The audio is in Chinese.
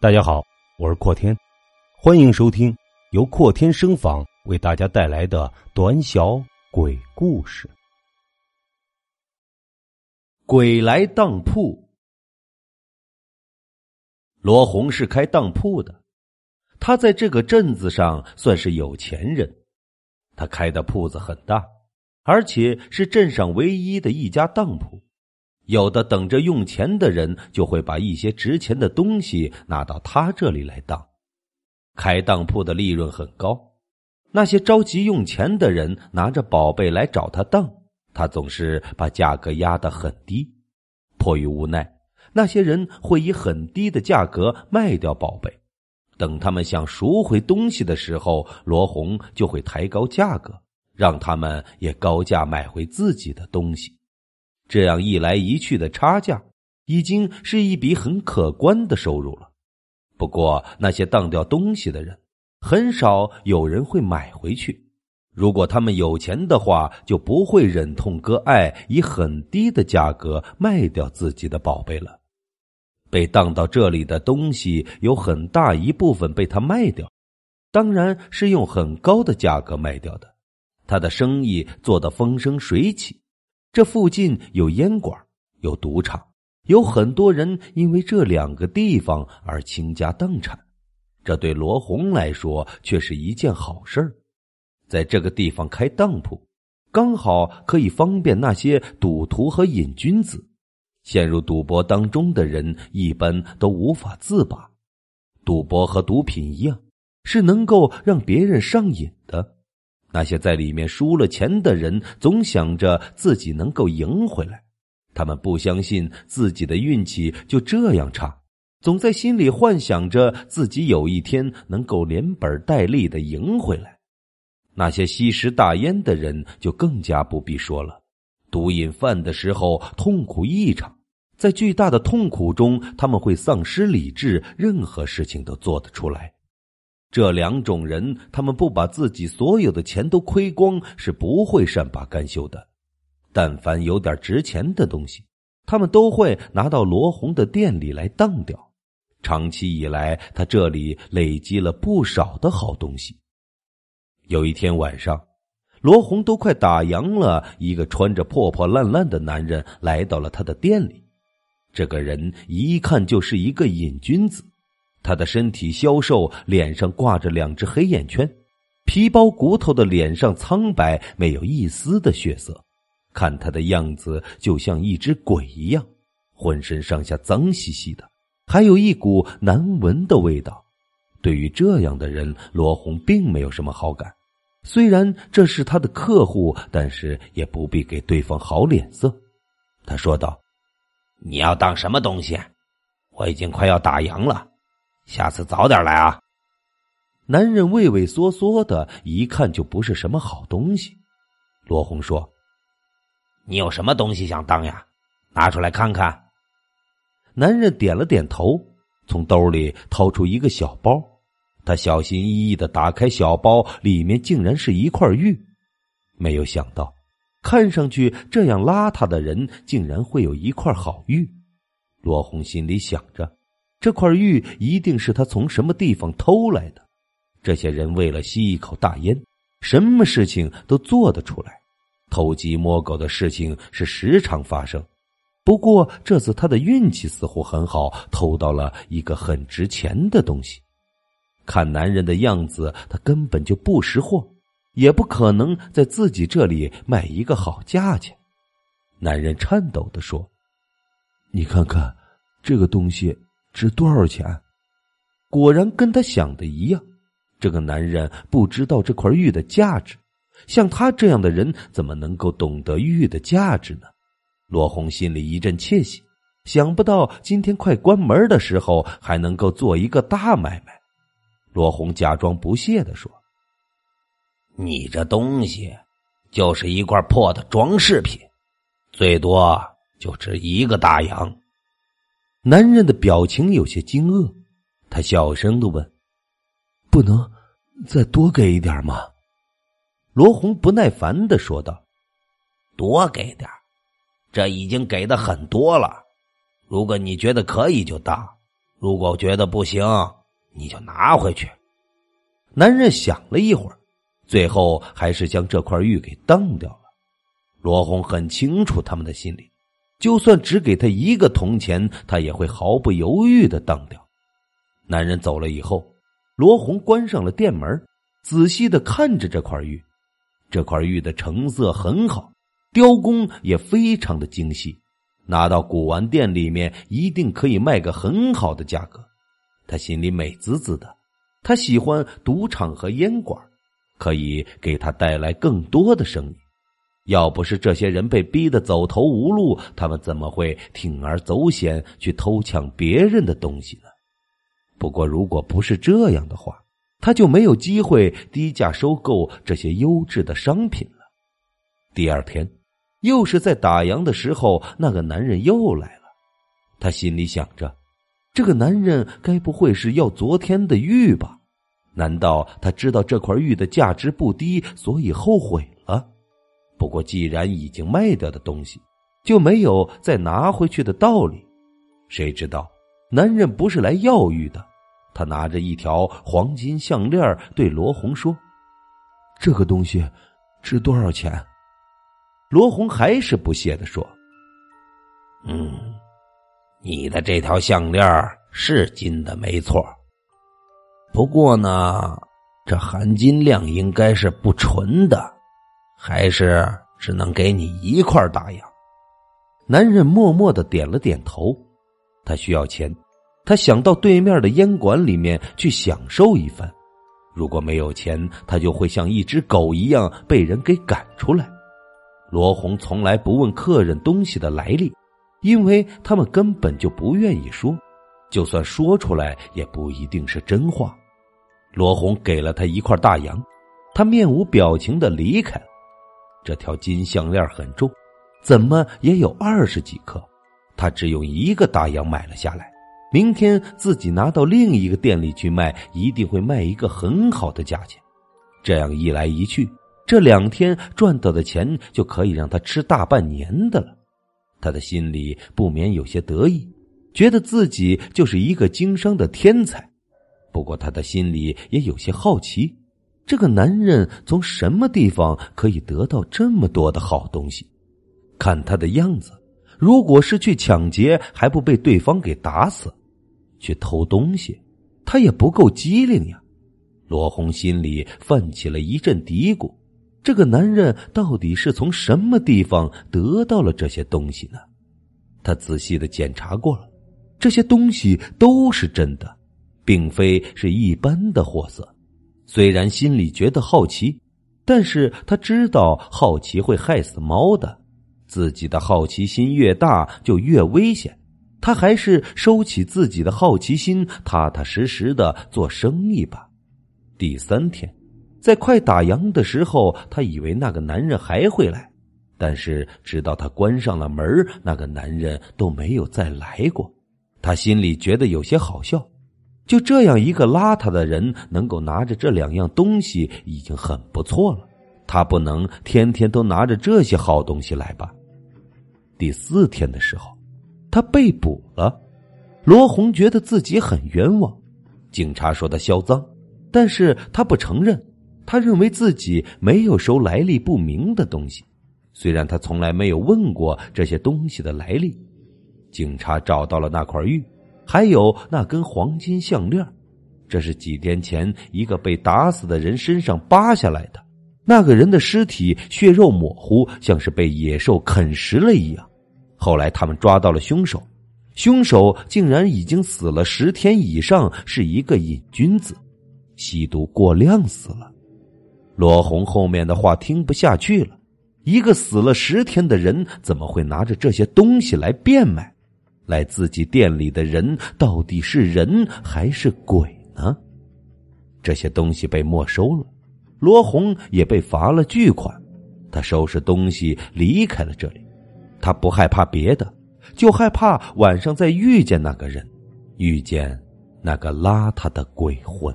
大家好，我是阔天，欢迎收听由阔天声访为大家带来的短小鬼故事。鬼来当铺，罗红是开当铺的，他在这个镇子上算是有钱人。他开的铺子很大，而且是镇上唯一的一家当铺。有的等着用钱的人，就会把一些值钱的东西拿到他这里来当。开当铺的利润很高，那些着急用钱的人拿着宝贝来找他当，他总是把价格压得很低。迫于无奈，那些人会以很低的价格卖掉宝贝。等他们想赎回东西的时候，罗红就会抬高价格，让他们也高价买回自己的东西。这样一来一去的差价，已经是一笔很可观的收入了。不过，那些当掉东西的人，很少有人会买回去。如果他们有钱的话，就不会忍痛割爱，以很低的价格卖掉自己的宝贝了。被当到这里的东西，有很大一部分被他卖掉，当然是用很高的价格卖掉的。他的生意做得风生水起。这附近有烟馆，有赌场，有很多人因为这两个地方而倾家荡产。这对罗红来说却是一件好事在这个地方开当铺，刚好可以方便那些赌徒和瘾君子。陷入赌博当中的人一般都无法自拔。赌博和毒品一样，是能够让别人上瘾的。那些在里面输了钱的人，总想着自己能够赢回来，他们不相信自己的运气就这样差，总在心里幻想着自己有一天能够连本带利的赢回来。那些吸食大烟的人就更加不必说了，毒瘾犯的时候痛苦异常，在巨大的痛苦中，他们会丧失理智，任何事情都做得出来。这两种人，他们不把自己所有的钱都亏光，是不会善罢甘休的。但凡有点值钱的东西，他们都会拿到罗红的店里来当掉。长期以来，他这里累积了不少的好东西。有一天晚上，罗红都快打烊了，一个穿着破破烂烂的男人来到了他的店里。这个人一看就是一个瘾君子。他的身体消瘦，脸上挂着两只黑眼圈，皮包骨头的脸上苍白，没有一丝的血色。看他的样子，就像一只鬼一样，浑身上下脏兮兮的，还有一股难闻的味道。对于这样的人，罗红并没有什么好感。虽然这是他的客户，但是也不必给对方好脸色。他说道：“你要当什么东西？我已经快要打烊了。”下次早点来啊！男人畏畏缩缩的，一看就不是什么好东西。罗红说：“你有什么东西想当呀？拿出来看看。”男人点了点头，从兜里掏出一个小包。他小心翼翼的打开小包，里面竟然是一块玉。没有想到，看上去这样邋遢的人，竟然会有一块好玉。罗红心里想着。这块玉一定是他从什么地方偷来的。这些人为了吸一口大烟，什么事情都做得出来。偷鸡摸狗的事情是时常发生。不过这次他的运气似乎很好，偷到了一个很值钱的东西。看男人的样子，他根本就不识货，也不可能在自己这里卖一个好价钱。男人颤抖的说：“你看看这个东西。”值多少钱？果然跟他想的一样，这个男人不知道这块玉的价值。像他这样的人，怎么能够懂得玉的价值呢？罗红心里一阵窃喜，想不到今天快关门的时候，还能够做一个大买卖。罗红假装不屑的说：“你这东西就是一块破的装饰品，最多就值一个大洋。”男人的表情有些惊愕，他小声的问：“不能再多给一点吗？”罗红不耐烦的说道：“多给点这已经给的很多了。如果你觉得可以就当，如果觉得不行，你就拿回去。男人想了一会儿，最后还是将这块玉给当掉了。罗红很清楚他们的心理，就算只给他一个铜钱，他也会毫不犹豫的当掉。男人走了以后，罗红关上了店门，仔细的看着这块玉。这块玉的成色很好，雕工也非常的精细。拿到古玩店里面，一定可以卖个很好的价格。他心里美滋滋的。他喜欢赌场和烟馆，可以给他带来更多的生意。要不是这些人被逼得走投无路，他们怎么会铤而走险去偷抢别人的东西呢？不过，如果不是这样的话，他就没有机会低价收购这些优质的商品了。第二天。又是在打烊的时候，那个男人又来了。他心里想着，这个男人该不会是要昨天的玉吧？难道他知道这块玉的价值不低，所以后悔？不过既然已经卖掉的东西，就没有再拿回去的道理。谁知道，男人不是来要玉的。他拿着一条黄金项链，对罗红说：“这个东西值多少钱？”罗红还是不屑的说：“嗯，你的这条项链是金的没错，不过呢，这含金量应该是不纯的，还是只能给你一块大洋。”男人默默的点了点头。他需要钱，他想到对面的烟馆里面去享受一番。如果没有钱，他就会像一只狗一样被人给赶出来。罗红从来不问客人东西的来历，因为他们根本就不愿意说，就算说出来也不一定是真话。罗红给了他一块大洋，他面无表情的离开。这条金项链很重，怎么也有二十几克，他只用一个大洋买了下来。明天自己拿到另一个店里去卖，一定会卖一个很好的价钱。这样一来一去。这两天赚到的钱就可以让他吃大半年的了，他的心里不免有些得意，觉得自己就是一个经商的天才。不过他的心里也有些好奇，这个男人从什么地方可以得到这么多的好东西？看他的样子，如果是去抢劫还不被对方给打死，去偷东西，他也不够机灵呀。罗红心里泛起了一阵嘀咕。这个男人到底是从什么地方得到了这些东西呢？他仔细的检查过了，这些东西都是真的，并非是一般的货色。虽然心里觉得好奇，但是他知道好奇会害死猫的。自己的好奇心越大，就越危险。他还是收起自己的好奇心，踏踏实实的做生意吧。第三天。在快打烊的时候，他以为那个男人还会来，但是直到他关上了门，那个男人都没有再来过。他心里觉得有些好笑，就这样一个邋遢的人能够拿着这两样东西已经很不错了。他不能天天都拿着这些好东西来吧？第四天的时候，他被捕了。罗红觉得自己很冤枉，警察说他销赃，但是他不承认。他认为自己没有收来历不明的东西，虽然他从来没有问过这些东西的来历。警察找到了那块玉，还有那根黄金项链，这是几天前一个被打死的人身上扒下来的。那个人的尸体血肉模糊，像是被野兽啃食了一样。后来他们抓到了凶手，凶手竟然已经死了十天以上，是一个瘾君子，吸毒过量死了。罗红后面的话听不下去了。一个死了十天的人，怎么会拿着这些东西来变卖？来自己店里的人到底是人还是鬼呢？这些东西被没收了，罗红也被罚了巨款。他收拾东西离开了这里。他不害怕别的，就害怕晚上再遇见那个人，遇见那个邋遢的鬼魂。